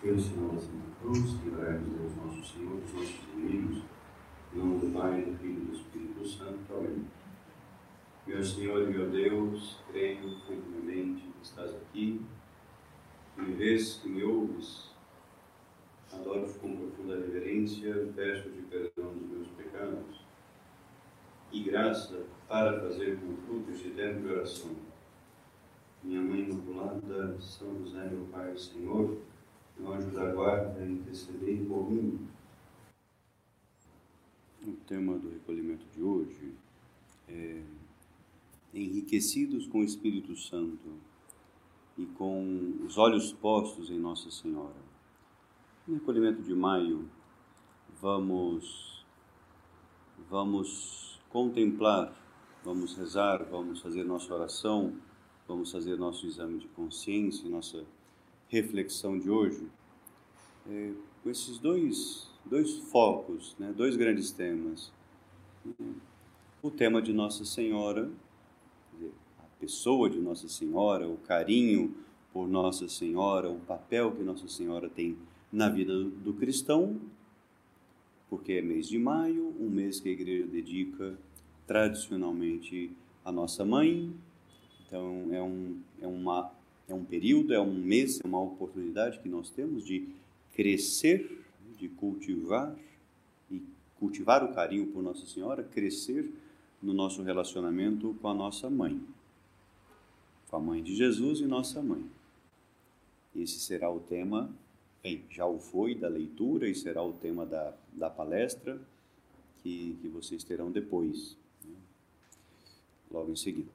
pelo sinal da Santa Cruz, livrai-nos Deus nosso Senhor dos nossos inimigos, em nome do Pai, do Filho e do Espírito Santo. Amém. Meu Senhor e meu Deus, creio firmemente que estás aqui, que me vês, que me ouves, adoro-te com profunda reverência, peço-te perdão dos meus pecados e graça para fazer com frutos de dentro oração. Minha Mãe Imaculada, São José, meu Pai, Senhor, meu anjo da guarda, intercedei por mim. O tema do recolhimento de hoje é enriquecidos com o Espírito Santo e com os olhos postos em Nossa Senhora. No recolhimento de maio, vamos vamos contemplar, vamos rezar, vamos fazer nossa oração, vamos fazer nosso exame de consciência, nossa reflexão de hoje, é, com esses dois, dois focos, né, dois grandes temas. O tema de Nossa Senhora, a pessoa de Nossa Senhora, o carinho por Nossa Senhora, o papel que Nossa Senhora tem na vida do cristão, porque é mês de maio, um mês que a igreja dedica tradicionalmente à nossa mãe. Então é, um, é uma é um período, é um mês, é uma oportunidade que nós temos de crescer, de cultivar e cultivar o carinho por Nossa Senhora, crescer no nosso relacionamento com a nossa mãe, com a mãe de Jesus e nossa mãe. Esse será o tema, bem, já o foi da leitura e será o tema da, da palestra que, que vocês terão depois, né? logo em seguida.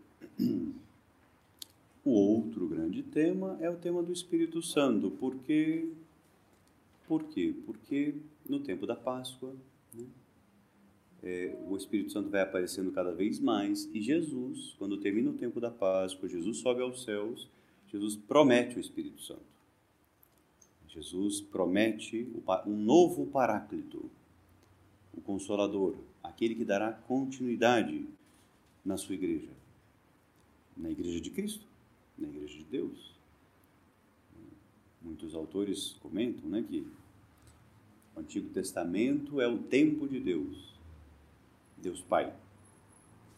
O outro grande tema é o tema do Espírito Santo, porque por quê? Porque no tempo da Páscoa, né, é, o Espírito Santo vai aparecendo cada vez mais e Jesus, quando termina o tempo da Páscoa, Jesus sobe aos céus, Jesus promete o Espírito Santo. Jesus promete um novo Paráclito, o Consolador, aquele que dará continuidade na sua igreja, na igreja de Cristo na Igreja de Deus. Muitos autores comentam né, que o Antigo Testamento é o tempo de Deus, Deus Pai.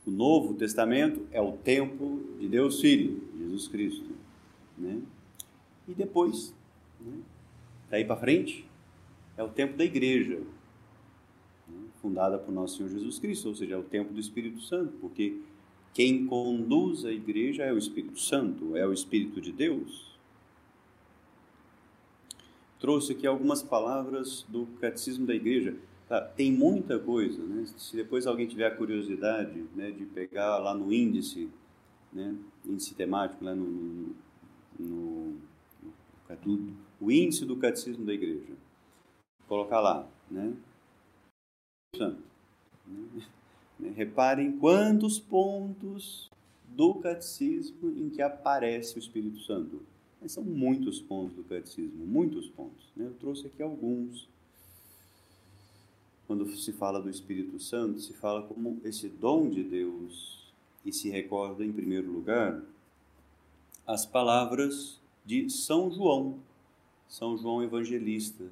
O Novo Testamento é o tempo de Deus Filho, Jesus Cristo. Né? E depois, né, daí para frente, é o tempo da igreja, né, fundada por nosso Senhor Jesus Cristo, ou seja, é o tempo do Espírito Santo, porque quem conduz a igreja é o Espírito Santo, é o Espírito de Deus. Trouxe aqui algumas palavras do Catecismo da Igreja. Tá, tem muita coisa, né? Se depois alguém tiver a curiosidade né, de pegar lá no índice, né, índice temático, lá no, no, no, no o índice do Catecismo da Igreja, colocar lá, né? Santo. Né? Reparem quantos pontos do catecismo em que aparece o Espírito Santo. Mas são muitos pontos do catecismo, muitos pontos. Né? Eu trouxe aqui alguns. Quando se fala do Espírito Santo, se fala como esse dom de Deus e se recorda, em primeiro lugar, as palavras de São João, São João Evangelista,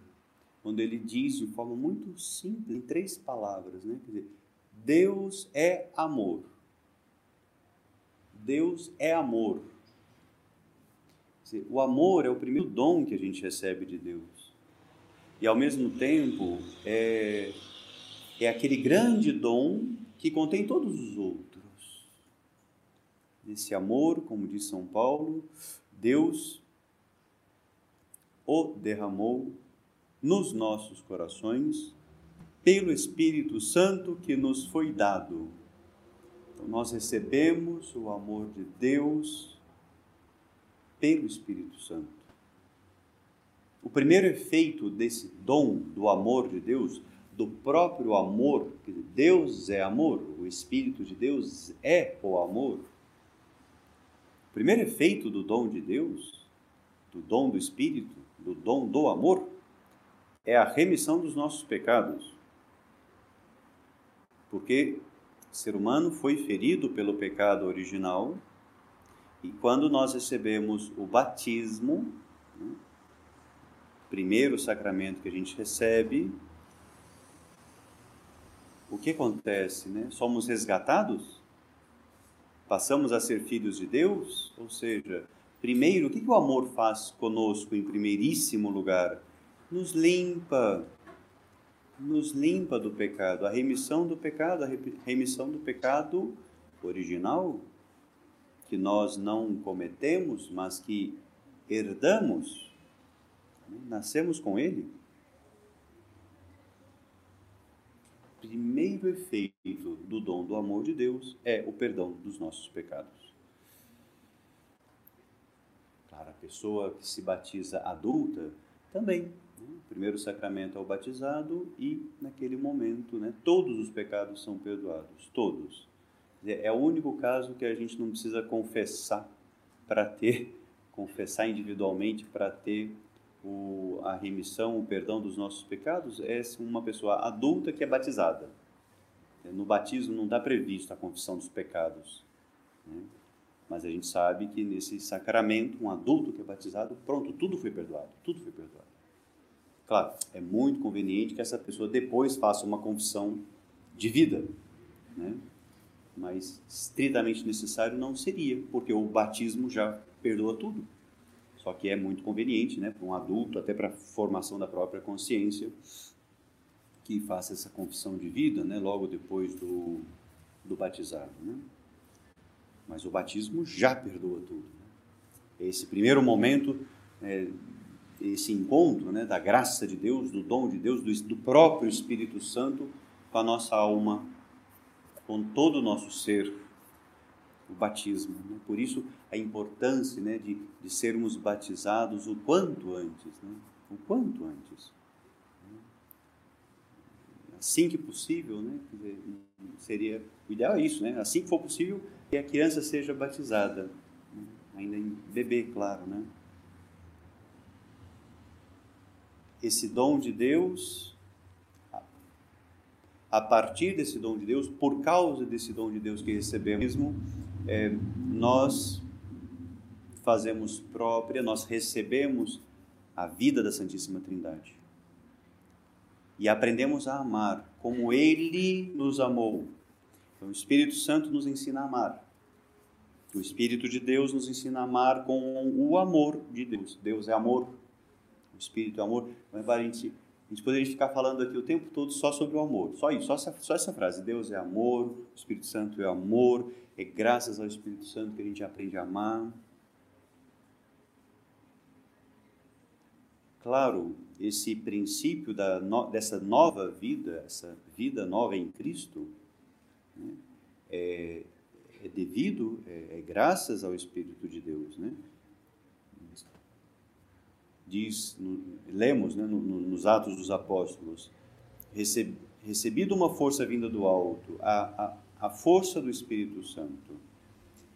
onde ele diz de forma muito simples, em três palavras, né? Quer dizer, Deus é amor. Deus é amor. O amor é o primeiro dom que a gente recebe de Deus. E ao mesmo tempo é, é aquele grande dom que contém todos os outros. Esse amor, como diz São Paulo, Deus o derramou nos nossos corações pelo Espírito Santo que nos foi dado. Então, nós recebemos o amor de Deus pelo Espírito Santo. O primeiro efeito desse dom do amor de Deus, do próprio amor, que Deus é amor, o Espírito de Deus é o amor. O primeiro efeito do dom de Deus, do dom do Espírito, do dom do amor, é a remissão dos nossos pecados porque o ser humano foi ferido pelo pecado original e quando nós recebemos o batismo, né, primeiro sacramento que a gente recebe, o que acontece? Né? Somos resgatados? Passamos a ser filhos de Deus? Ou seja, primeiro, o que, o amor faz conosco em primeiríssimo lugar? Nos limpa, nos limpa do pecado, a remissão do pecado, a remissão do pecado original, que nós não cometemos, mas que herdamos, né? nascemos com ele. Primeiro efeito do dom do amor de Deus é o perdão dos nossos pecados. Claro, a pessoa que se batiza adulta também o primeiro sacramento é o batizado e, naquele momento, né, todos os pecados são perdoados. Todos. É o único caso que a gente não precisa confessar para ter, confessar individualmente para ter o, a remissão, o perdão dos nossos pecados, é uma pessoa adulta que é batizada. No batismo não está previsto a confissão dos pecados. Né? Mas a gente sabe que nesse sacramento, um adulto que é batizado, pronto, tudo foi perdoado, tudo foi perdoado. Claro, é muito conveniente que essa pessoa depois faça uma confissão de vida, né? Mas estritamente necessário não seria, porque o batismo já perdoa tudo. Só que é muito conveniente né, para um adulto, até para a formação da própria consciência, que faça essa confissão de vida né, logo depois do, do batizado. Né? Mas o batismo já perdoa tudo. Né? Esse primeiro momento é, esse encontro né, da graça de Deus, do dom de Deus, do, do próprio Espírito Santo com a nossa alma, com todo o nosso ser, o batismo. Né? Por isso, a importância né, de, de sermos batizados o quanto antes, né? o quanto antes. Assim que possível, né? Seria o ideal é isso, né? Assim que for possível, que a criança seja batizada, né? ainda em bebê, claro, né? esse dom de Deus, a partir desse dom de Deus, por causa desse dom de Deus que recebemos, é, nós fazemos própria, nós recebemos a vida da Santíssima Trindade. E aprendemos a amar como Ele nos amou. Então, o Espírito Santo nos ensina a amar. O Espírito de Deus nos ensina a amar com o amor de Deus. Deus é amor o Espírito, o amor. Mas a gente, a gente poderia ficar falando aqui o tempo todo só sobre o amor, só isso, só essa, só essa frase. Deus é amor, o Espírito Santo é amor, é graças ao Espírito Santo que a gente aprende a amar. Claro, esse princípio da, dessa nova vida, essa vida nova em Cristo, né, é, é, devido, é, é graças ao Espírito de Deus, né? Diz, lemos né, no, no, nos Atos dos Apóstolos, recebido uma força vinda do alto, a, a, a força do Espírito Santo.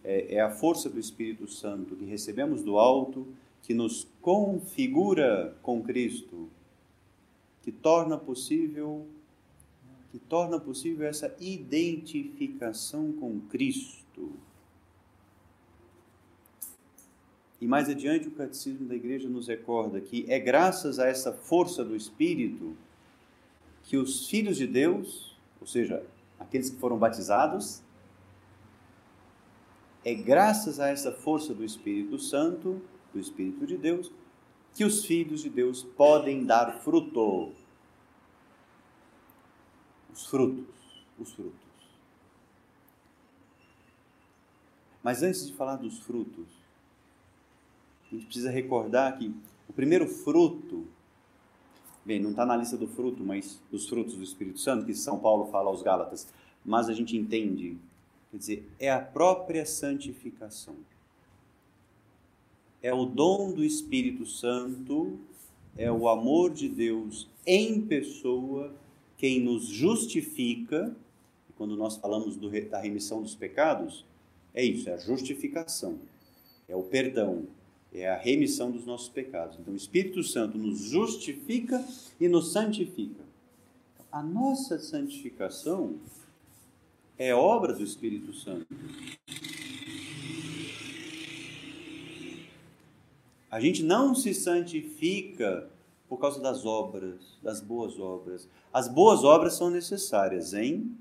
É, é a força do Espírito Santo que recebemos do alto que nos configura com Cristo, que torna possível que torna possível essa identificação com Cristo. E mais adiante, o Catecismo da Igreja nos recorda que é graças a essa força do Espírito que os filhos de Deus, ou seja, aqueles que foram batizados, é graças a essa força do Espírito Santo, do Espírito de Deus, que os filhos de Deus podem dar fruto. Os frutos, os frutos. Mas antes de falar dos frutos, a gente precisa recordar que o primeiro fruto, bem, não está na lista do fruto, mas dos frutos do Espírito Santo, que São Paulo fala aos Gálatas, mas a gente entende, quer dizer, é a própria santificação. É o dom do Espírito Santo, é o amor de Deus em pessoa quem nos justifica. Quando nós falamos do, da remissão dos pecados, é isso, é a justificação, é o perdão, é a remissão dos nossos pecados. Então, o Espírito Santo nos justifica e nos santifica. A nossa santificação é obra do Espírito Santo. A gente não se santifica Por causa das obras, das boas obras. As boas obras são necessárias, hein?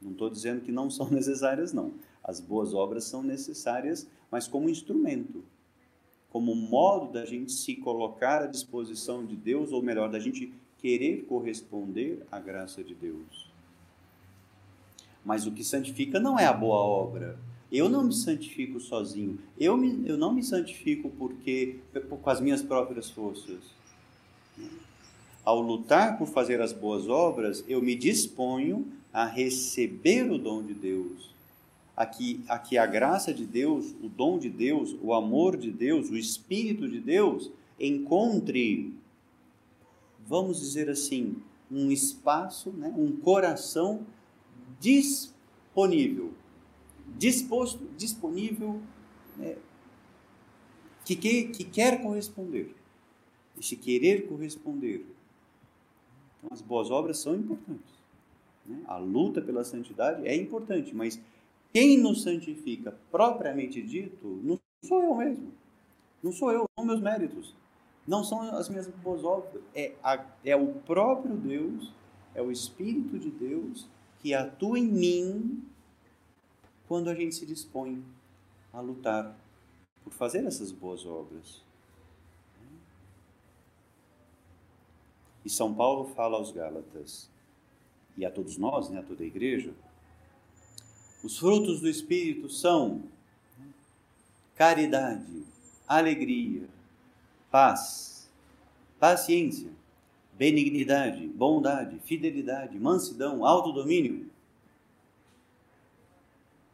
Não estou dizendo que não são necessárias, não. As boas obras são necessárias, mas como instrumento, como modo da gente se colocar à disposição de Deus, ou melhor, da gente querer corresponder à graça de Deus. Mas o que santifica não é a boa obra. Eu não me santifico sozinho. Eu, me, eu não me santifico porque com as minhas próprias forças. Ao lutar por fazer as boas obras, eu me disponho a receber o dom de Deus. Aqui, aqui a graça de Deus, o dom de Deus, o amor de Deus, o Espírito de Deus encontre, vamos dizer assim, um espaço, né, um coração disponível, disposto, disponível, né, que, que, que quer corresponder, esse querer corresponder. Então, as boas obras são importantes. Né? A luta pela santidade é importante, mas quem nos santifica propriamente dito não sou eu mesmo. Não sou eu, são meus méritos. Não são as minhas boas obras. É, a, é o próprio Deus, é o Espírito de Deus que atua em mim quando a gente se dispõe a lutar por fazer essas boas obras. E São Paulo fala aos Gálatas: e a todos nós, né, a toda a igreja, os frutos do Espírito são caridade, alegria, paz, paciência, benignidade, bondade, fidelidade, mansidão, autodomínio.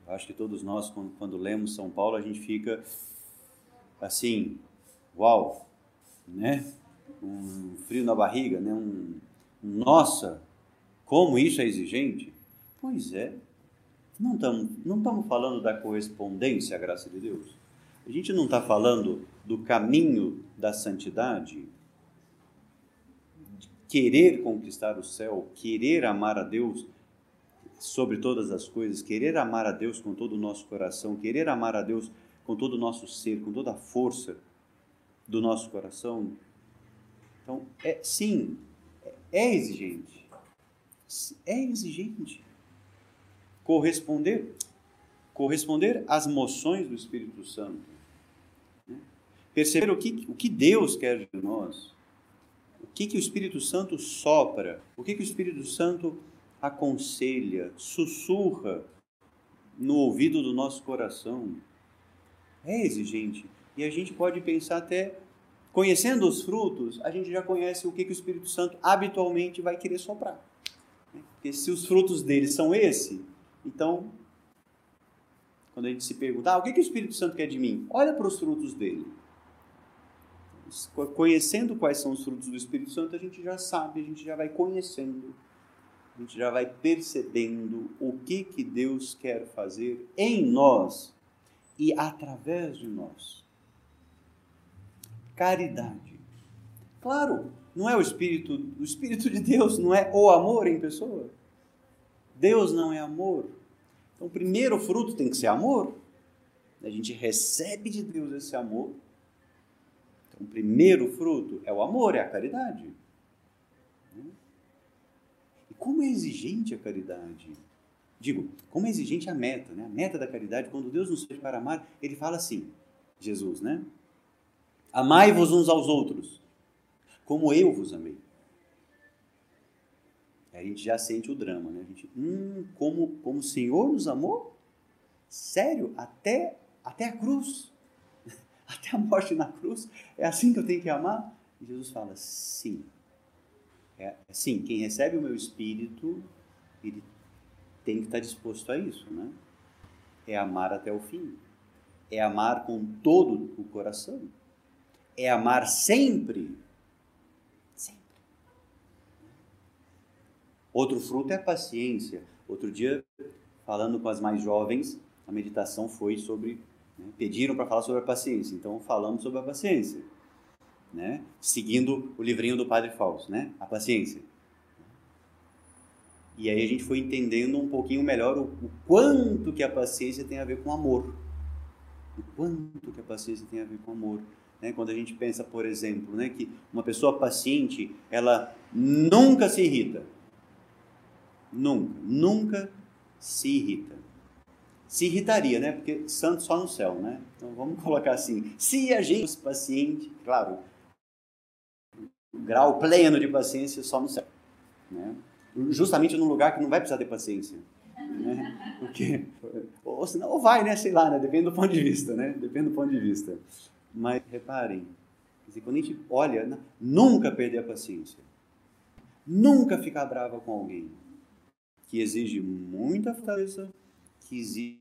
Eu acho que todos nós, quando, quando lemos São Paulo, a gente fica assim, uau, né? Um frio na barriga, né? Um, nossa, como isso é exigente? Pois é. Não estamos não estamos falando da correspondência à graça de Deus. A gente não está falando do caminho da santidade, de querer conquistar o céu, querer amar a Deus sobre todas as coisas, querer amar a Deus com todo o nosso coração, querer amar a Deus com todo o nosso ser, com toda a força do nosso coração. Então, é, sim, é exigente é exigente. Corresponder, corresponder às moções do Espírito Santo. Né? Perceber o que, o que Deus quer de nós. O que, que o Espírito Santo sopra. O que, que o Espírito Santo aconselha, sussurra no ouvido do nosso coração. É exigente. E a gente pode pensar até, conhecendo os frutos, a gente já conhece o que, que o Espírito Santo habitualmente vai querer soprar. Porque se os frutos dele são esse, então, quando a gente se pergunta, ah, o que, que o Espírito Santo quer de mim? Olha para os frutos dele. Conhecendo quais são os frutos do Espírito Santo, a gente já sabe, a gente já vai conhecendo, a gente já vai percebendo o que, que Deus quer fazer em nós e através de nós. Caridade. Claro, não é o Espírito, o Espírito de Deus não é o amor em pessoa. Deus não é amor. Então, o primeiro fruto tem que ser amor. A gente recebe de Deus esse amor. Então, o primeiro fruto é o amor, é a caridade. E como é exigente a caridade? Digo, como é exigente a meta, né? A meta da caridade, quando Deus nos fez para amar, ele fala assim, Jesus, né? Amai-vos uns aos outros, como eu vos amei. A gente já sente o drama, né? A gente, hum, como, como o Senhor nos amou? Sério? Até, até a cruz? Até a morte na cruz? É assim que eu tenho que amar? E Jesus fala, sim. É, sim, quem recebe o meu Espírito, ele tem que estar disposto a isso, né? É amar até o fim. É amar com todo o coração. É amar sempre Outro fruto é a paciência. Outro dia, falando com as mais jovens, a meditação foi sobre. Né, pediram para falar sobre a paciência, então falamos sobre a paciência. Né? Seguindo o livrinho do Padre Fausto, né? A paciência. E aí a gente foi entendendo um pouquinho melhor o, o quanto que a paciência tem a ver com amor. O quanto que a paciência tem a ver com amor. Né? Quando a gente pensa, por exemplo, né, que uma pessoa paciente, ela nunca se irrita. Nunca, nunca se irrita. Se irritaria, né? Porque santo só no céu, né? Então vamos colocar assim: se a gente fosse paciente, claro, grau pleno de paciência só no céu, né? Justamente num lugar que não vai precisar ter paciência. Né? Porque, ou, senão, ou vai, né? Sei lá, né? Depende do ponto de vista, né? Depende do ponto de vista. Mas reparem, quando a gente olha, nunca perder a paciência. Nunca ficar brava com alguém. Que exige muita força, que exige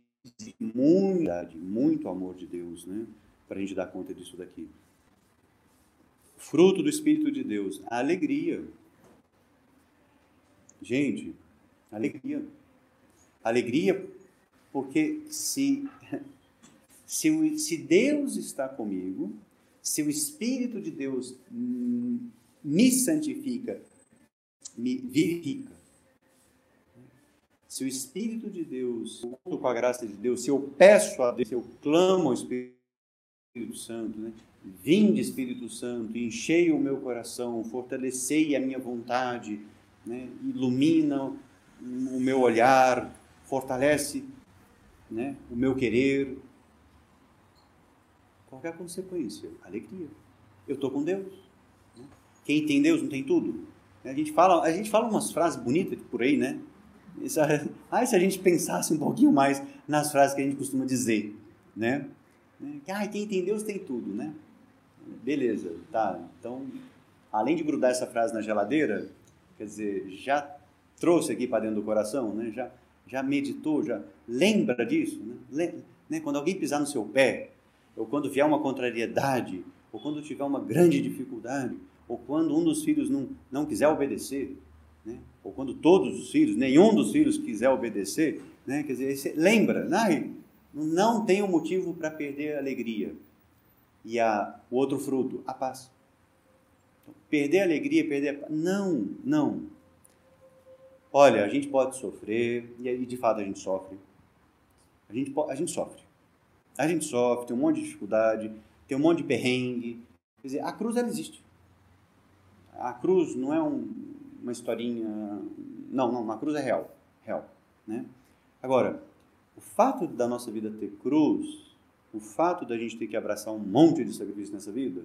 muita, muito amor de Deus, né? Para a gente dar conta disso daqui. Fruto do Espírito de Deus, a alegria. Gente, alegria. Alegria porque se se, se Deus está comigo, se o Espírito de Deus me santifica, me vivifica, se o Espírito de Deus, com a graça de Deus, se eu peço a Deus, se eu clamo ao Espírito Santo, né? Vinde, Espírito Santo, enchei o meu coração, fortalecei a minha vontade, né? ilumina o meu olhar, fortalece né? o meu querer, qualquer consequência? Alegria. Eu estou com Deus. Né? Quem tem Deus não tem tudo. A gente fala, a gente fala umas frases bonitas por aí, né? Ah, se a gente pensasse um pouquinho mais nas frases que a gente costuma dizer, né? Ah, quem tem Deus tem tudo, né? Beleza, tá. Então, além de grudar essa frase na geladeira, quer dizer, já trouxe aqui para dentro do coração, né? Já, já meditou, já lembra disso, né? né? Quando alguém pisar no seu pé, ou quando vier uma contrariedade, ou quando tiver uma grande dificuldade, ou quando um dos filhos não, não quiser obedecer, né? Ou quando todos os filhos, nenhum dos filhos quiser obedecer, né? quer dizer, lembra, né? não tem um motivo para perder a alegria. E a, o outro fruto, a paz. Então, perder a alegria, perder a paz. Não, não. Olha, a gente pode sofrer, e de fato a gente sofre. A gente, a gente sofre. A gente sofre, tem um monte de dificuldade, tem um monte de perrengue. Quer dizer, a cruz ela existe. A cruz não é um, uma historinha. Não, não, a cruz é real. Real. Né? Agora, o fato da nossa vida ter cruz, o fato da gente ter que abraçar um monte de sacrifício nessa vida,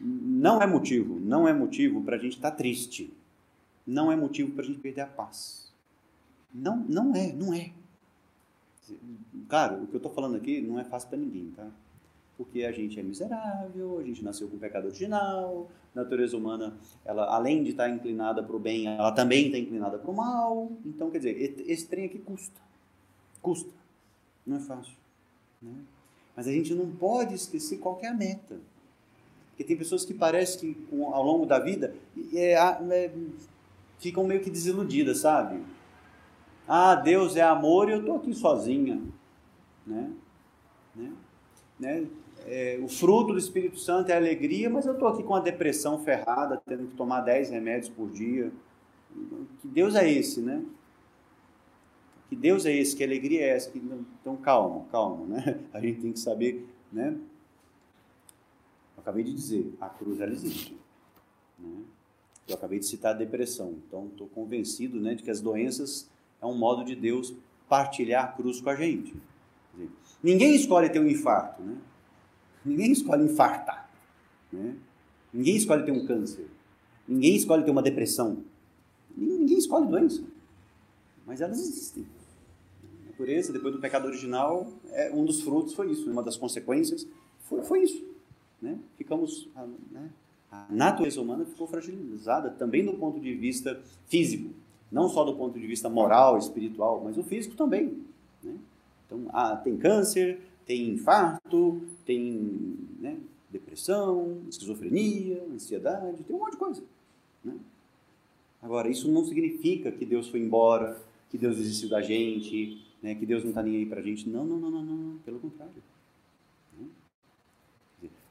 não é motivo, não é motivo para a gente estar tá triste. Não é motivo para a gente perder a paz. Não, não é, não é. Claro, o que eu estou falando aqui não é fácil para ninguém, tá? Porque a gente é miserável, a gente nasceu com pecado original, a natureza humana, ela além de estar tá inclinada para o bem, ela também está inclinada para o mal. Então, quer dizer, esse trem aqui custa. Custa. Não é fácil. Né? Mas a gente não pode esquecer qual é a meta. Porque tem pessoas que parece que ao longo da vida é, é, ficam meio que desiludidas, sabe? Ah, Deus é amor e eu estou aqui sozinha. Né? Né? Né? É, o fruto do Espírito Santo é alegria, mas eu estou aqui com a depressão ferrada, tendo que tomar 10 remédios por dia. Que Deus é esse, né? Que Deus é esse, que alegria é essa? Então, calma, calma, né? A gente tem que saber, né? Eu acabei de dizer, a cruz ela existe. Né? Eu acabei de citar a depressão, então estou convencido né, de que as doenças é um modo de Deus partilhar a cruz com a gente. Ninguém escolhe ter um infarto, né? Ninguém escolhe infartar, né? Ninguém escolhe ter um câncer. Ninguém escolhe ter uma depressão. Ninguém escolhe doença. Mas elas existem. A natureza, depois do pecado original, é, um dos frutos foi isso. Né? Uma das consequências foi, foi isso. Né? Ficamos... Né? A natureza humana ficou fragilizada também do ponto de vista físico. Não só do ponto de vista moral, espiritual, mas o físico também. Né? Então, ah, tem câncer, tem infarto, tem né, depressão, esquizofrenia, ansiedade, tem um monte de coisa. Né? Agora, isso não significa que Deus foi embora, que Deus desistiu da gente, né, que Deus não está nem aí para a gente. Não, não, não, não, não, pelo contrário. Né?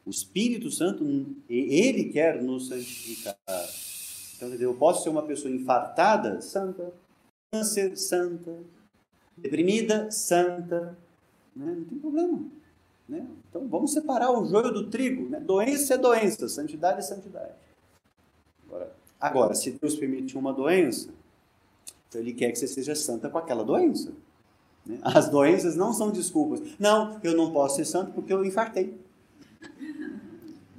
O Espírito Santo, ele quer nos santificar. Então, eu posso ser uma pessoa infartada, santa, câncer, santa, deprimida, santa, né? não tem problema. Né? Então vamos separar o joio do trigo. Né? Doença é doença, santidade é santidade. Agora, agora, se Deus permitiu uma doença, então Ele quer que você seja santa com aquela doença. Né? As doenças não são desculpas. Não, eu não posso ser santo porque eu infartei.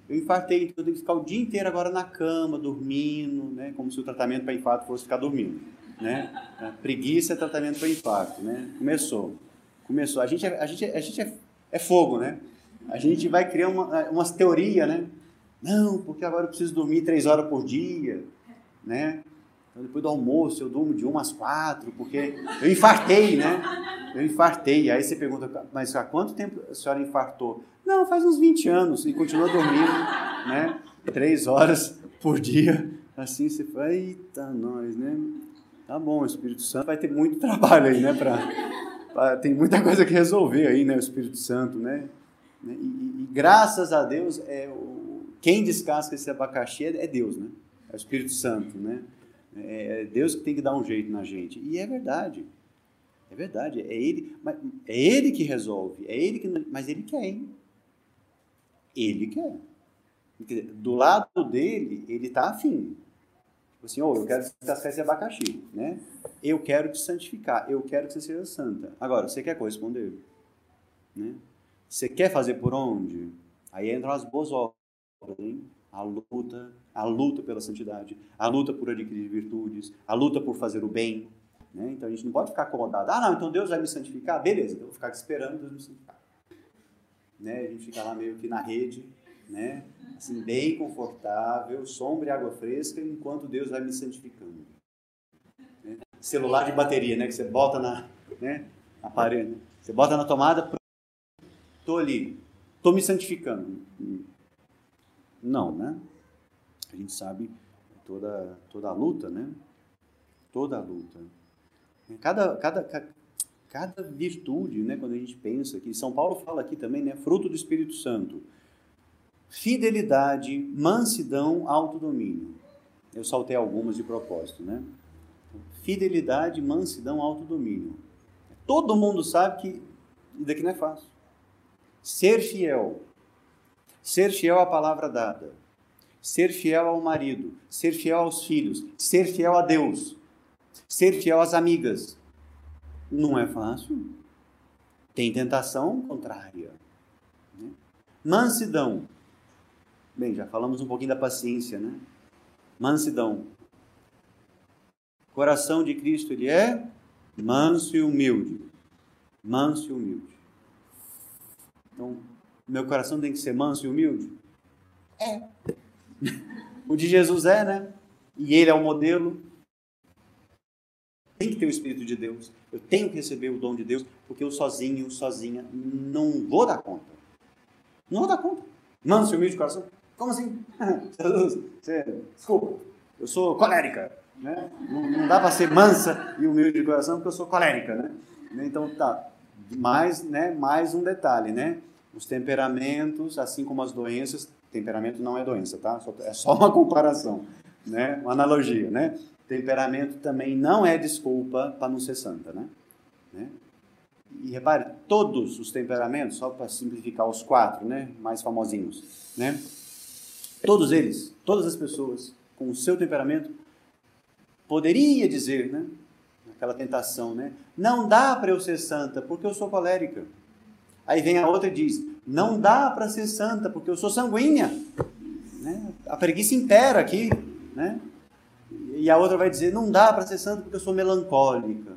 Eu infartei, então eu tenho que ficar o dia inteiro agora na cama, dormindo, né? como se o tratamento para infarto fosse ficar dormindo. Né? Preguiça é tratamento para infarto. Né? Começou. Começou. A gente, é, a gente, é, a gente é, é fogo, né? A gente vai criar uma, umas teorias, né? Não, porque agora eu preciso dormir três horas por dia, né? Então, depois do almoço, eu durmo de uma às quatro, porque eu infartei, né? Eu infartei. Aí você pergunta, mas há quanto tempo a senhora infartou? Não, faz uns 20 anos e continua dormindo, né? Três horas por dia. Assim você fala, eita, nós, né? Tá bom, o Espírito Santo vai ter muito trabalho aí, né? Pra, tem muita coisa que resolver aí, né? O Espírito Santo, né? E, e, e graças a Deus, é, o, quem descasca esse abacaxi é, é Deus, né? É o Espírito Santo, né? É, é Deus que tem que dar um jeito na gente. E é verdade. É verdade. É Ele, é ele que resolve. É Ele que. Mas Ele quer, hein? Ele quer. Do lado dele, ele está afim. Tipo assim, oh, eu quero descascar esse abacaxi, né? Eu quero te santificar, eu quero que você seja santa. Agora, você quer corresponder? Né? Você quer fazer por onde? Aí entram as boas obras, hein? a luta, a luta pela santidade, a luta por adquirir virtudes, a luta por fazer o bem. Né? Então a gente não pode ficar acomodado. Ah, não, então Deus vai me santificar? Beleza, então eu vou ficar esperando Deus me santificar. Né? A gente fica lá meio que na rede, né? assim, bem confortável, sombra e água fresca, enquanto Deus vai me santificando. Né? Celular de bateria, né? que você bota na, né? na parede, né? você bota na tomada, estou ali, estou me santificando. Não, né? A gente sabe toda, toda a luta, né? Toda a luta. Cada, cada, cada virtude, né? Quando a gente pensa que São Paulo fala aqui também, né? Fruto do Espírito Santo. Fidelidade, mansidão, autodomínio. Eu saltei algumas de propósito, né? Fidelidade, mansidão, autodomínio. Todo mundo sabe que daqui não é fácil. Ser fiel, Ser fiel à palavra dada, ser fiel ao marido, ser fiel aos filhos, ser fiel a Deus, ser fiel às amigas. Não é fácil. Tem tentação contrária. Né? Mansidão. Bem, já falamos um pouquinho da paciência, né? Mansidão. Coração de Cristo, ele é manso e humilde. Manso e humilde. Então, meu coração tem que ser manso e humilde? É. o de Jesus é, né? E ele é o modelo. Tem que ter o Espírito de Deus. Eu tenho que receber o dom de Deus, porque eu sozinho, sozinha, não vou dar conta. Não vou dar conta. Manso e humilde de coração? Como assim? Desculpa, eu sou colérica. Né? Não, não dá para ser mansa e humilde de coração, porque eu sou colérica. Né? Então, tá. Mais, né, mais um detalhe, né? Os temperamentos, assim como as doenças, temperamento não é doença, tá? É só uma comparação, né? Uma analogia, né? Temperamento também não é desculpa para não ser santa, né? né? E repare, todos os temperamentos, só para simplificar os quatro, né, mais famosinhos, né? Todos eles, todas as pessoas com o seu temperamento poderia dizer, né, aquela tentação, né? Não dá para eu ser santa porque eu sou colérica. Aí vem a outra e diz: não dá para ser santa porque eu sou sanguínea. Né? A preguiça impera aqui. Né? E a outra vai dizer: não dá para ser santa porque eu sou melancólica.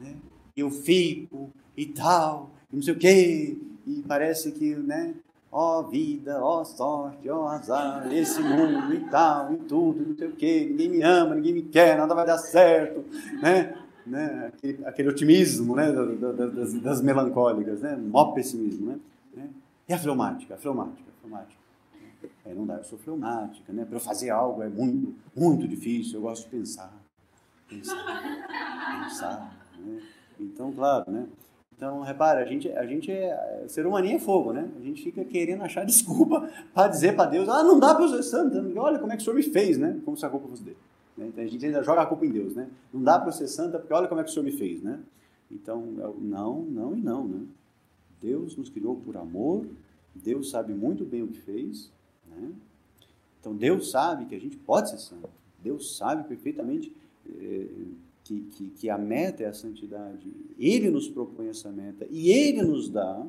Né? Eu fico e tal, e não sei o quê. E parece que, né? Ó vida, ó sorte, ó azar, esse mundo e tal, e tudo, não sei o quê. Ninguém me ama, ninguém me quer, nada vai dar certo. Né? né, aquele, aquele otimismo né, das, das, melancólicas, né, mó pessimismo. Né, né, e a fleumática, a fleumática, a fleumática. É, não dá, eu sou fleumática, né, para eu fazer algo é muito, muito difícil, eu gosto de pensar, pensar, pensar. Né, então, claro, né, então, repara, a gente, a gente é. Ser humaninho é fogo, né? A gente fica querendo achar desculpa para dizer para Deus: ah, não dá para ser santo. Olha como é que o senhor me fez, né? Como se a culpa fosse dele. Né? Então a gente ainda joga a culpa em Deus, né? Não dá para ser santa porque olha como é que o Senhor me fez, né? Então, não, não e não, né? Deus nos criou por amor, Deus sabe muito bem o que fez, né? Então Deus sabe que a gente pode ser santo, Deus sabe perfeitamente eh, que, que, que a meta é a santidade. Ele nos propõe essa meta e Ele nos dá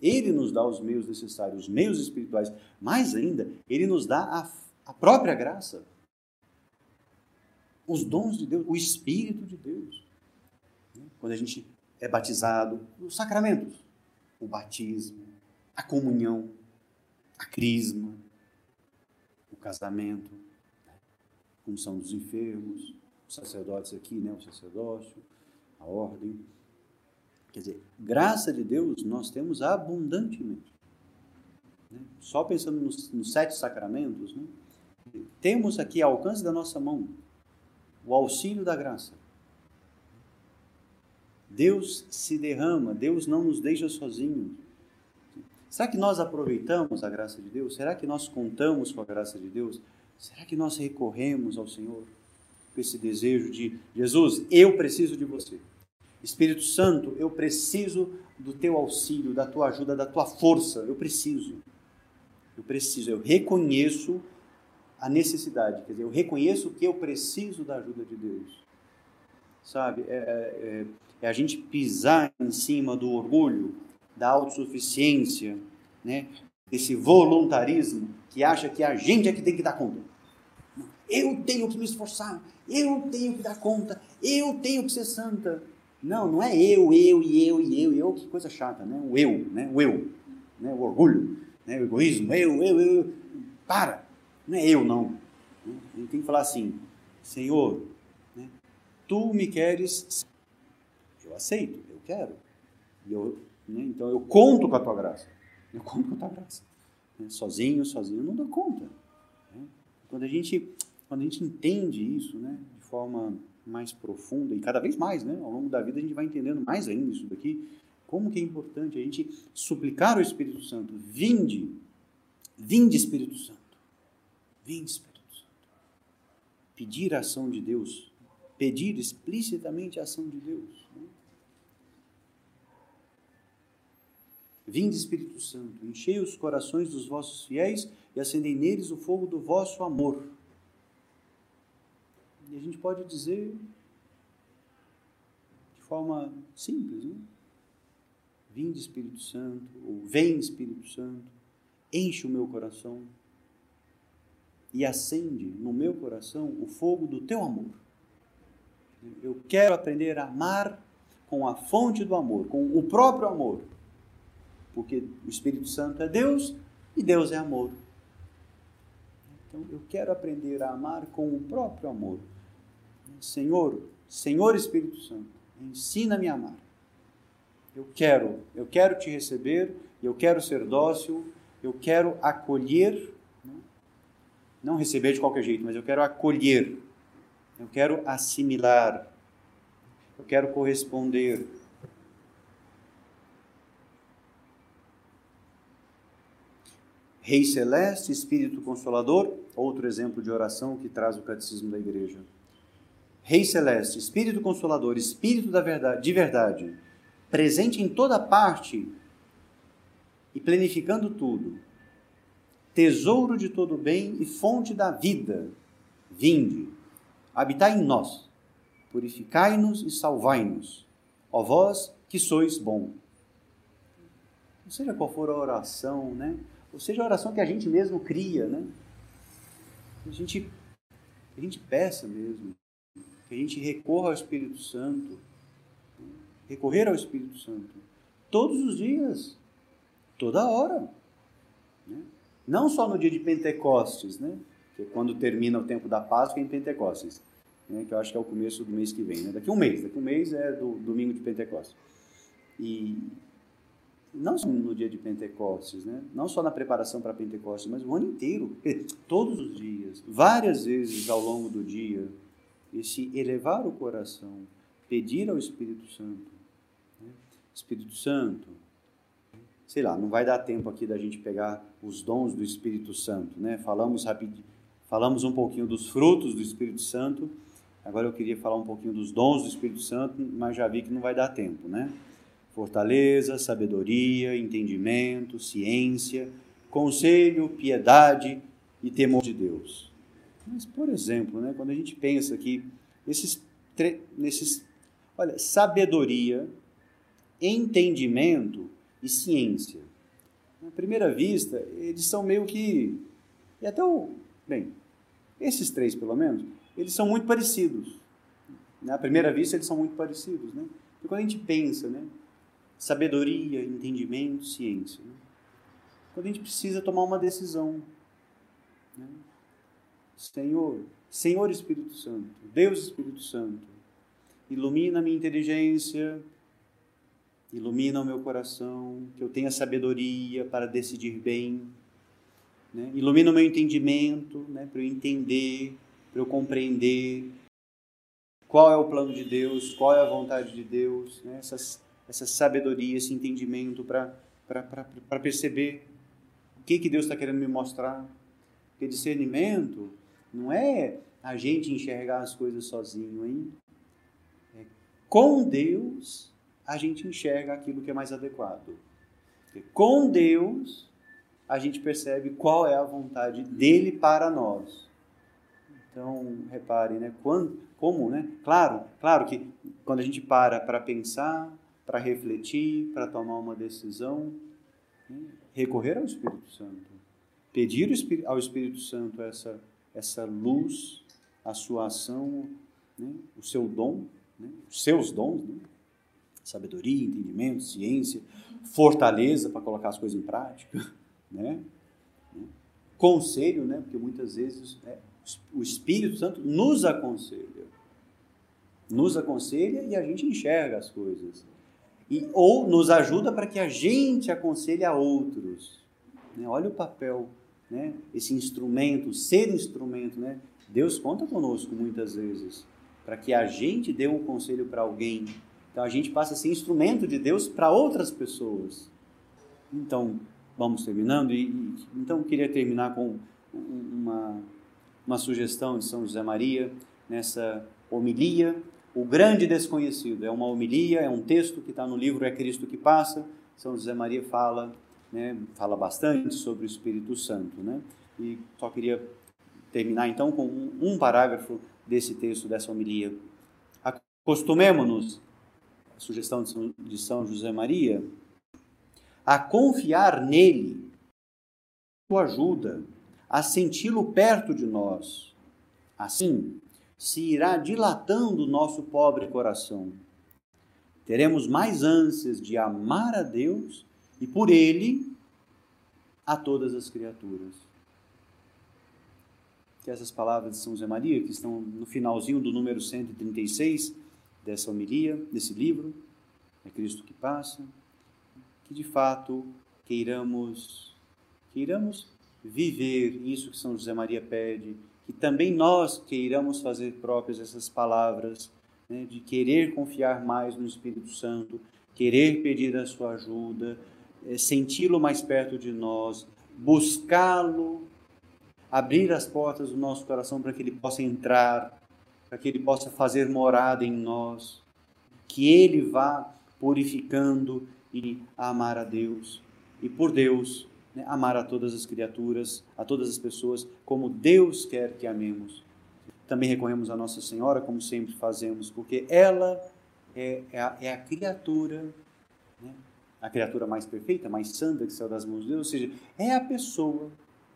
ele nos dá os meios necessários, os meios espirituais. Mais ainda, Ele nos dá a, a própria graça. Os dons de Deus, o Espírito de Deus. Quando a gente é batizado, os sacramentos, o batismo, a comunhão, a crisma, o casamento, a unção dos enfermos, os sacerdotes aqui, né, o sacerdócio, a ordem. Quer dizer, graça de Deus nós temos abundantemente. Né? Só pensando nos, nos sete sacramentos, né? temos aqui ao alcance da nossa mão o auxílio da graça. Deus se derrama, Deus não nos deixa sozinhos. Será que nós aproveitamos a graça de Deus? Será que nós contamos com a graça de Deus? Será que nós recorremos ao Senhor com esse desejo de Jesus, eu preciso de você? Espírito Santo, eu preciso do teu auxílio, da tua ajuda, da tua força. Eu preciso. Eu preciso. Eu reconheço a necessidade. Quer dizer, eu reconheço que eu preciso da ajuda de Deus. Sabe? É, é, é a gente pisar em cima do orgulho, da autossuficiência, né? desse voluntarismo que acha que a gente é que tem que dar conta. Eu tenho que me esforçar, eu tenho que dar conta, eu tenho que ser santa. Não, não é eu, eu e eu e eu e eu, que coisa chata, né? O eu, né? O eu, né? O orgulho, né? O egoísmo, eu, eu, eu. Para, não é eu não. Tem que falar assim, Senhor, né? Tu me queres, eu aceito, eu quero. Eu, né? Então eu conto com a tua graça. Eu conto com a tua graça. Né? Sozinho, sozinho, eu não dou conta. Né? Quando a gente, quando a gente entende isso, né? De forma mais profunda e cada vez mais, né? Ao longo da vida a gente vai entendendo mais ainda isso daqui. Como que é importante a gente suplicar ao Espírito Santo, vinde, vinde Espírito Santo, vinde Espírito Santo. Pedir a ação de Deus, pedir explicitamente a ação de Deus. Né? Vinde Espírito Santo, enchei os corações dos vossos fiéis e acendei neles o fogo do vosso amor. E a gente pode dizer de forma simples, né? Vinde Espírito Santo, ou vem Espírito Santo, enche o meu coração e acende no meu coração o fogo do teu amor. Eu quero aprender a amar com a fonte do amor, com o próprio amor. Porque o Espírito Santo é Deus e Deus é amor. Então eu quero aprender a amar com o próprio amor. Senhor, Senhor Espírito Santo, ensina-me a amar. Eu quero, eu quero te receber, eu quero ser dócil, eu quero acolher, né? não receber de qualquer jeito, mas eu quero acolher, eu quero assimilar, eu quero corresponder. Rei Celeste, Espírito Consolador, outro exemplo de oração que traz o catecismo da igreja. Rei Celeste, Espírito Consolador, Espírito da verdade, de verdade, presente em toda parte e planificando tudo, tesouro de todo bem e fonte da vida, vinde, habitai em nós, purificai-nos e salvai-nos, ó vós que sois bom. Não seja qual for a oração, né? Ou seja a oração que a gente mesmo cria, né? A gente, a gente peça mesmo que a gente recorra ao Espírito Santo, recorrer ao Espírito Santo todos os dias, toda hora. Né? Não só no dia de Pentecostes, né? que é quando termina o tempo da Páscoa em Pentecostes, né? que eu acho que é o começo do mês que vem. Né? Daqui um mês, daqui um mês é do domingo de Pentecostes. E não só no dia de Pentecostes, né? não só na preparação para Pentecostes, mas o ano inteiro, todos os dias, várias vezes ao longo do dia, esse elevar o coração, pedir ao Espírito Santo. Né? Espírito Santo, sei lá, não vai dar tempo aqui da gente pegar os dons do Espírito Santo, né? Falamos rapidinho, falamos um pouquinho dos frutos do Espírito Santo. Agora eu queria falar um pouquinho dos dons do Espírito Santo, mas já vi que não vai dar tempo, né? fortaleza, sabedoria, entendimento, ciência, conselho, piedade e temor de Deus. Mas, por exemplo, né, quando a gente pensa aqui, esses, nesses, olha, sabedoria, entendimento e ciência. À primeira vista, eles são meio que, e até o, bem, esses três pelo menos, eles são muito parecidos. À primeira vista, eles são muito parecidos, né? E quando a gente pensa, né, sabedoria, entendimento, ciência. Né? Quando a gente precisa tomar uma decisão. Né? Senhor, Senhor Espírito Santo, Deus Espírito Santo, ilumina a minha inteligência, ilumina o meu coração, que eu tenha sabedoria para decidir bem, né? ilumina o meu entendimento, né? para eu entender, para eu compreender qual é o plano de Deus, qual é a vontade de Deus, né? essas essa sabedoria, esse entendimento para perceber o que, que Deus está querendo me mostrar. Porque discernimento não é a gente enxergar as coisas sozinho, hein? É, com Deus, a gente enxerga aquilo que é mais adequado. Porque com Deus, a gente percebe qual é a vontade dele para nós. Então, reparem, né? Quando, como, né? Claro, claro que quando a gente para para pensar, para refletir, para tomar uma decisão, né? recorrer ao Espírito Santo, pedir ao Espírito Santo essa, essa luz, a sua ação, né? o seu dom, né? os seus dons, né? sabedoria, entendimento, ciência, fortaleza para colocar as coisas em prática, né? conselho, né? porque muitas vezes é, o Espírito Santo nos aconselha, nos aconselha e a gente enxerga as coisas e, ou nos ajuda para que a gente aconselhe a outros. Né? Olha o papel, né? esse instrumento, ser instrumento. Né? Deus conta conosco muitas vezes para que a gente dê um conselho para alguém. Então a gente passa a ser instrumento de Deus para outras pessoas. Então, vamos terminando. E, e, então, queria terminar com uma, uma sugestão de São José Maria nessa homilia o grande desconhecido. É uma homilia, é um texto que está no livro É Cristo que Passa. São José Maria fala, né, fala bastante sobre o Espírito Santo. Né? E só queria terminar então com um, parágrafo desse texto, dessa homilia. Acostumemos-nos, a sugestão de São, de São José Maria, a confiar nele, sua ajuda, a senti-lo perto de nós. Assim, se irá dilatando o nosso pobre coração. Teremos mais ânsias de amar a Deus e por Ele a todas as criaturas. Que essas palavras de São José Maria, que estão no finalzinho do número 136 dessa homilia, desse livro, é Cristo que passa, que de fato queiramos, queiramos viver isso que São José Maria pede, que também nós queiramos fazer próprias essas palavras, né, de querer confiar mais no Espírito Santo, querer pedir a sua ajuda, senti-lo mais perto de nós, buscá-lo, abrir as portas do nosso coração para que ele possa entrar, para que ele possa fazer morada em nós, que ele vá purificando e amar a Deus. E por Deus, né, amar a todas as criaturas, a todas as pessoas, como Deus quer que amemos. Também recorremos a Nossa Senhora, como sempre fazemos, porque ela é, é, a, é a, criatura, a criatura mais perfeita, mais santa que saiu das mãos de Deus, ou seja, é a pessoa,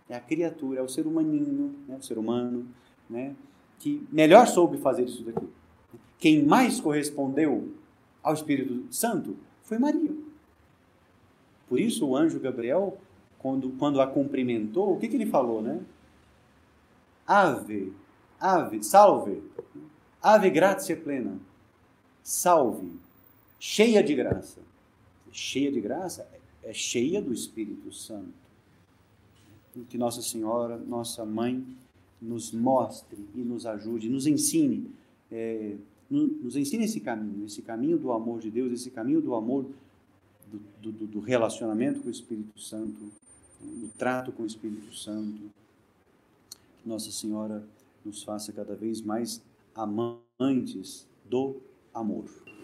é a criatura, é o ser humaninho, né, o ser humano, né, que melhor soube fazer isso daqui. Quem mais correspondeu ao Espírito Santo foi Maria. Por isso o anjo Gabriel quando, quando a cumprimentou, o que, que ele falou, né? Ave, ave, salve, ave gratia plena, salve, cheia de graça. Cheia de graça é cheia do Espírito Santo. Que Nossa Senhora, nossa mãe, nos mostre e nos ajude, nos ensine, é, nos ensine esse caminho, esse caminho do amor de Deus, esse caminho do amor do, do, do relacionamento com o Espírito Santo, no trato com o Espírito Santo. Que Nossa Senhora nos faça cada vez mais amantes do amor.